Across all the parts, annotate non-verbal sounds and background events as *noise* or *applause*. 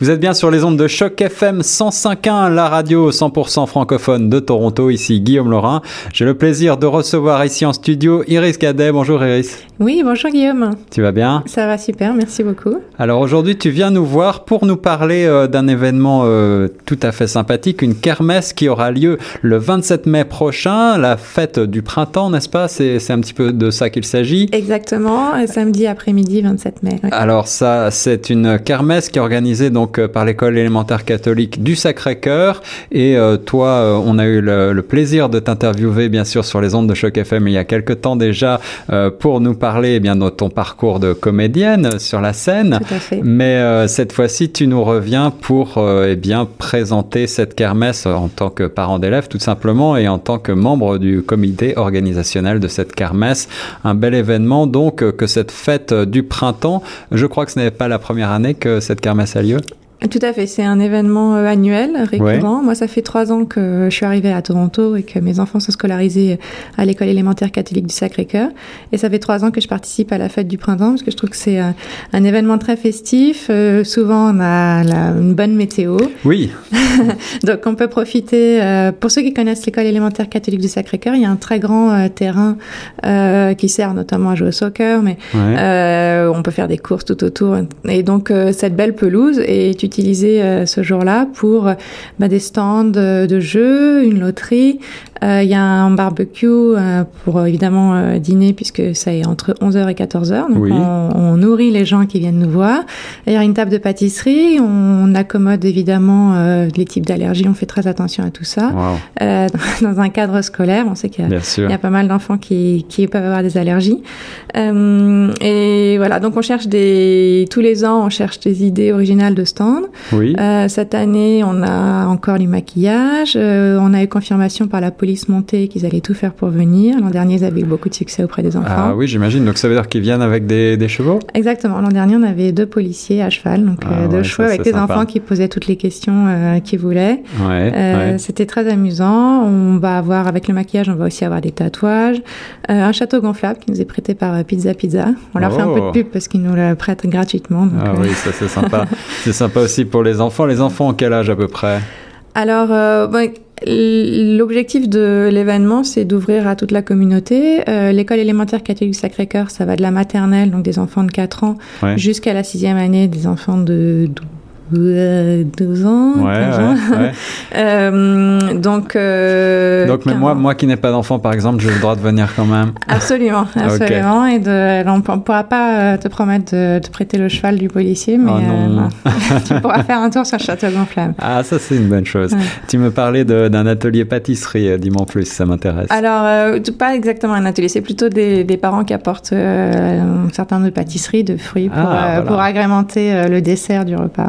Vous êtes bien sur les ondes de choc FM 105.1, la radio 100% francophone de Toronto. Ici Guillaume Laurin. J'ai le plaisir de recevoir ici en studio Iris Cadet. Bonjour Iris. Oui, bonjour Guillaume. Tu vas bien? Ça va super, merci beaucoup. Alors aujourd'hui, tu viens nous voir pour nous parler euh, d'un événement euh, tout à fait sympathique, une kermesse qui aura lieu le 27 mai prochain, la fête du printemps, n'est-ce pas? C'est un petit peu de ça qu'il s'agit. Exactement, samedi après-midi 27 mai. Alors ça, c'est une kermesse qui est organisée donc donc euh, par l'école élémentaire catholique du Sacré-Cœur. Et euh, toi, euh, on a eu le, plaisir de t'interviewer, bien sûr, sur les ondes de Choc FM il y a quelque temps déjà pour nous parler eh bien, de ton parcours de comédienne sur la scène. Tout à fait. Mais cette fois-ci, tu nous reviens pour eh bien, présenter cette kermesse en tant que parent d'élève, tout simplement, et en tant que membre du comité organisationnel de cette kermesse. Un bel événement, donc, que cette fête du printemps. Je crois que ce n'est pas la première année que cette kermesse a lieu. Tout à fait, c'est un événement euh, annuel, récurrent. Moi, ça fait trois ans que je suis arrivée à Toronto et que mes enfants sont scolarisés à l'école élémentaire catholique du Sacré-Cœur. Et ça fait trois ans que je participe à la fête du printemps parce que je trouve que c'est un, événement très festif. Euh, souvent, on a une bonne météo. Oui. *laughs* Donc, on peut profiter. Euh, pour ceux qui connaissent l'école élémentaire catholique du Sacré-Cœur, il y a un très grand terrain qui sert notamment à jouer au soccer, mais on peut faire des courses tout autour. Et donc, cette belle pelouse est utilisé euh, ce jour-là pour euh, bah, des stands de jeux, une loterie, euh, il y a un barbecue euh, pour évidemment dîner puisque ça est entre 11h et 14h. Donc on, nourrit les gens qui viennent nous voir. Il y a une table de pâtisserie. On, accommode évidemment les types d'allergies. On fait très attention à tout ça. *laughs* dans un cadre scolaire, on sait qu'il y, a pas mal d'enfants qui, qui peuvent avoir des allergies. et voilà, donc on cherche des... Tous les ans, on cherche des idées originales de stands. Oui. Euh, cette année, on a encore du maquillage. Euh, on a eu confirmation par la police montée qu'ils allaient tout faire pour venir. L'an dernier, ils avaient eu beaucoup de succès auprès des enfants. Ah oui, j'imagine. Donc ça veut dire qu'ils viennent avec des, des chevaux? Exactement. L'an dernier, on avait deux policiers à cheval, donc ah euh, deux chevaux avec des enfants qui posaient toutes les questions qu'ils voulaient. Ouais, C'était très amusant. On va avoir, avec le maquillage, on va aussi avoir des tatouages. un château gonflable qui nous est prêté par Pizza Pizza. On leur fait un peu de oh. pub parce qu'ils nous le prêtent gratuitement. ah oui, ça c'est sympa. c'est sympa aussi pour les enfants. Les enfants, en quel âge à peu près? Alors, euh, l'objectif de l'événement, c'est d'ouvrir à toute la communauté. Euh, l'école élémentaire catholique Sacré-Cœur, ça va de la maternelle, donc des enfants de 4 ans, jusqu'à la sixième année, des enfants de 12 ans. Ouais, ouais, *laughs* euh, donc. Euh, donc, mais moi, moi qui n'ai pas d'enfant, par exemple, j'ai le droit de venir quand même. *laughs* Absolument, absolument. Et de, on ne pourra pas euh, te promettre de te prêter le cheval du policier, mais oh *laughs* tu pourras faire un tour sur château gonflable. Ah, ça, c'est une bonne chose. Tu me parlais d'un atelier pâtisserie, dis-moi plus, ça m'intéresse. Alors, pas exactement un atelier, c'est plutôt des, des, parents qui apportent un certain nombre de pâtisseries, de fruits pour, ah, pour agrémenter le dessert du repas.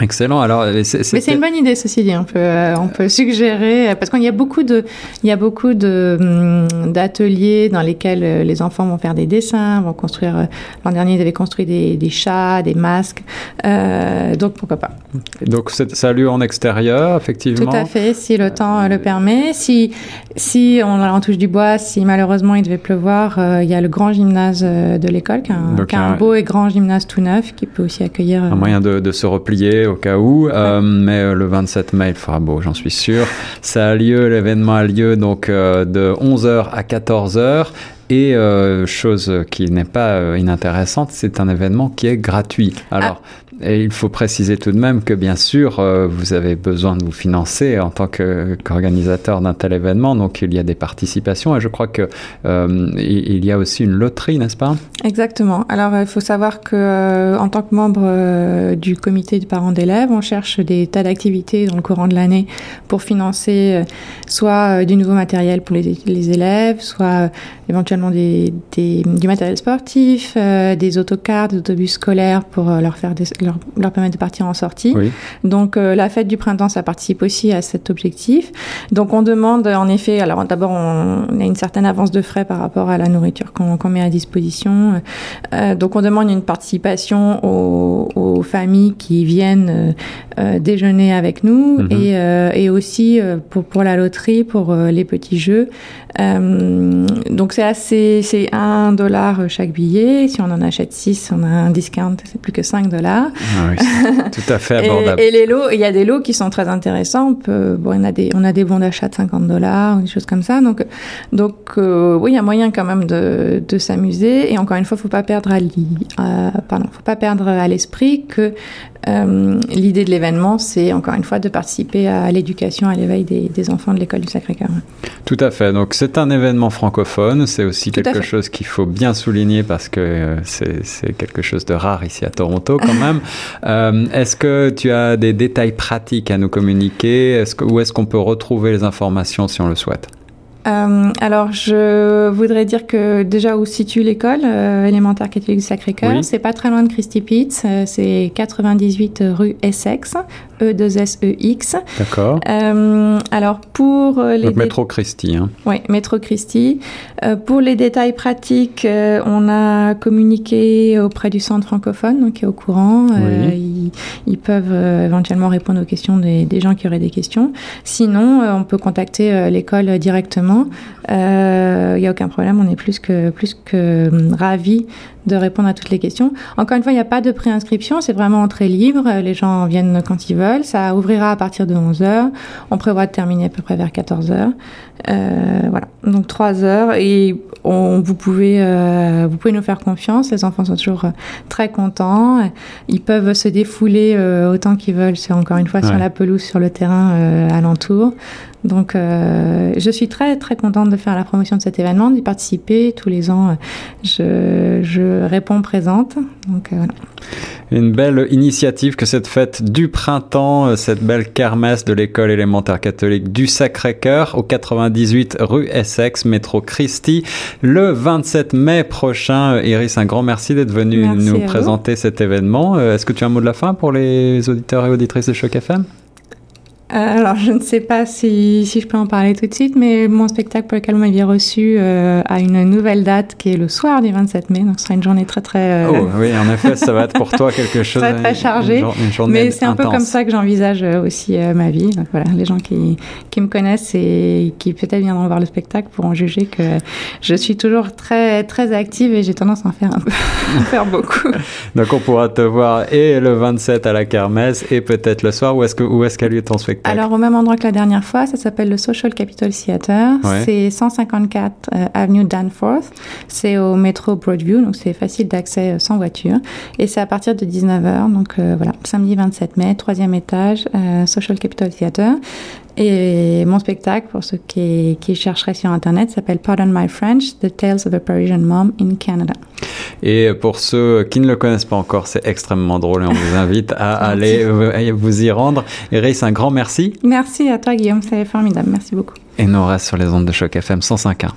Excellent. Alors, mais c'est une bonne idée, ceci dit. On peut, euh, on peut suggérer parce qu'il y a beaucoup de, il y a beaucoup de hum, d'ateliers dans lesquels euh, les enfants vont faire des dessins, vont construire. Euh, l'an dernier, ils avaient construit des, des chats, des masques. donc pourquoi pas. Donc ça lieu en extérieur, effectivement. Tout à fait, si le temps le permet. Si si on en touche du bois, si malheureusement il devait pleuvoir, il y a le grand gymnase de l'école, qui est un, beau et grand gymnase tout neuf, qui peut aussi accueillir. Un moyen de, de se replier au cas où, euh, mais euh, le 27 mai, il fera beau, j'en suis sûr. Ça a lieu, l'événement a lieu donc euh, de 11h à 14h. Et chose qui n'est pas inintéressante, c'est un événement qui est gratuit. Alors, ah. Et il faut préciser tout de même que bien sûr, euh, vous avez besoin de vous financer en tant qu'organisateur d'un tel événement, donc il y a des participations et je crois que euh, il y a aussi une loterie, n'est-ce pas? Exactement. Alors il faut savoir que euh, en tant que membre du comité de parents d'élèves, on cherche des tas d'activités dans le courant de l'année pour financer soit du nouveau matériel pour les, élèves, soit éventuellement du matériel sportif, des autocars, des autobus scolaires pour leur faire des, leur, permettre de partir en sortie. Donc euh, la fête du printemps, ça participe aussi à cet objectif. Donc on demande en effet, alors d'abord on, a une certaine avance de frais par rapport à la nourriture qu'on met à disposition. Euh, donc on demande une participation aux, aux familles qui viennent euh, déjeuner avec nous mhm. et, et, aussi pour, pour la loterie, pour les petits jeux. donc c'est assez, c'est 1 dollar chaque billet. Si on en achète 6, on a un discount, c'est plus que 5 dollars. Ah oui, tout à fait *laughs* abordable. et, les lots, il y a des lots qui sont très intéressants. On peut, bon, on a des, on a des bons d'achat de 50 dollars ou des choses comme ça. Donc, donc euh, oui, il y a moyen quand même de, de s'amuser. Et encore une fois, faut pas perdre à, euh, pardon, faut pas perdre à l'esprit que euh, l'idée de l'événement, c'est encore une fois de participer à l'éducation, à l'éveil des, des, enfants de l'école du Sacré-Cœur. Tout à fait. Donc c'est un événement francophone. C'est aussi quelque chose qu'il faut bien souligner parce que euh, c'est quelque chose de rare ici à Toronto quand *laughs* même. Euh, est-ce que tu as des détails pratiques à nous communiquer? Est -ce que, Où est-ce qu'on peut retrouver les informations si on le souhaite? Euh, alors, je voudrais dire que déjà où se situe l'école euh, élémentaire catholique du Sacré-Cœur, oui. c'est pas très loin de Christy Pitts, euh, c'est 98 rue Essex, E2SEX. D'accord. Euh, alors pour les Donc, métro Christie. Hein. Oui, métro Christie. Pour les détails pratiques, on a communiqué auprès du centre francophone, donc qui est au courant. Oui. Ils, ils, peuvent éventuellement répondre aux questions des, des, gens qui auraient des questions. Sinon, on peut contacter l'école directement. Il n'y a aucun problème, on est plus que plus que ravis de répondre à toutes les questions. Encore une fois, il n'y a pas de préinscription, c'est vraiment entrée libre. Les gens viennent quand ils veulent. Ça ouvrira à partir de 11 heures. On prévoit de terminer à peu près vers 14 heures. Euh, voilà, donc 3 heures et on, vous pouvez euh, vous pouvez nous faire confiance. Les enfants sont toujours très contents. Ils peuvent se défouler euh, autant qu'ils veulent. C'est encore une fois ouais. sur la pelouse, sur le terrain euh, alentour. Donc, euh, je suis très très contente de faire la promotion de cet événement, d'y participer tous les ans. Je, je réponds présente. Donc euh, voilà. Une belle initiative que cette fête du printemps, euh, cette belle kermesse de l'école élémentaire catholique du Sacré-Cœur au 98 rue Essex, métro Christie, le 27 mai prochain. Iris, un grand merci d'être venu merci nous présenter vous. cet événement. Est-ce que tu as un mot de la fin pour les auditeurs et auditrices de Choc FM euh, alors, je ne sais pas si, si, je peux en parler tout de suite, mais mon spectacle pour lequel vous m'aviez reçu euh, a une nouvelle date qui est le soir du 27 mai, donc ce sera une journée très très. Euh... Oh oui, en effet, ça va être pour toi quelque *laughs* chose. très très chargé. Une, une mais c'est un peu comme ça que j'envisage aussi euh, ma vie. Donc voilà, les gens qui, qui me connaissent et qui peut-être viendront voir le spectacle pourront juger que je suis toujours très très active et j'ai tendance à en faire un peu, *laughs* en faire beaucoup. *laughs* donc on pourra te voir et le 27 à la kermesse et peut-être le soir. Où est-ce que où est-ce qu'a lieu ton spectacle? Alors, au même endroit que la dernière fois, ça s'appelle le Social Capitol Theater. Ouais. C'est 154 euh, avenue Danforth. C'est au métro Broadview, donc c'est facile d'accès sans voiture. Et c'est à partir de 19h, donc euh, voilà, samedi 27 mai, troisième étage, euh, Social Capitol Theater. Et mon spectacle, pour ceux qui, qui chercheraient sur Internet, s'appelle Pardon My French, The Tales of a Parisian Mom in Canada. Et pour ceux qui ne le connaissent pas encore, c'est extrêmement drôle et on vous invite à *laughs* aller vous y rendre. Iris, un grand merci. Merci à toi, Guillaume, c'est formidable. Merci beaucoup. Et nous on reste sur les ondes de choc FM 105.1.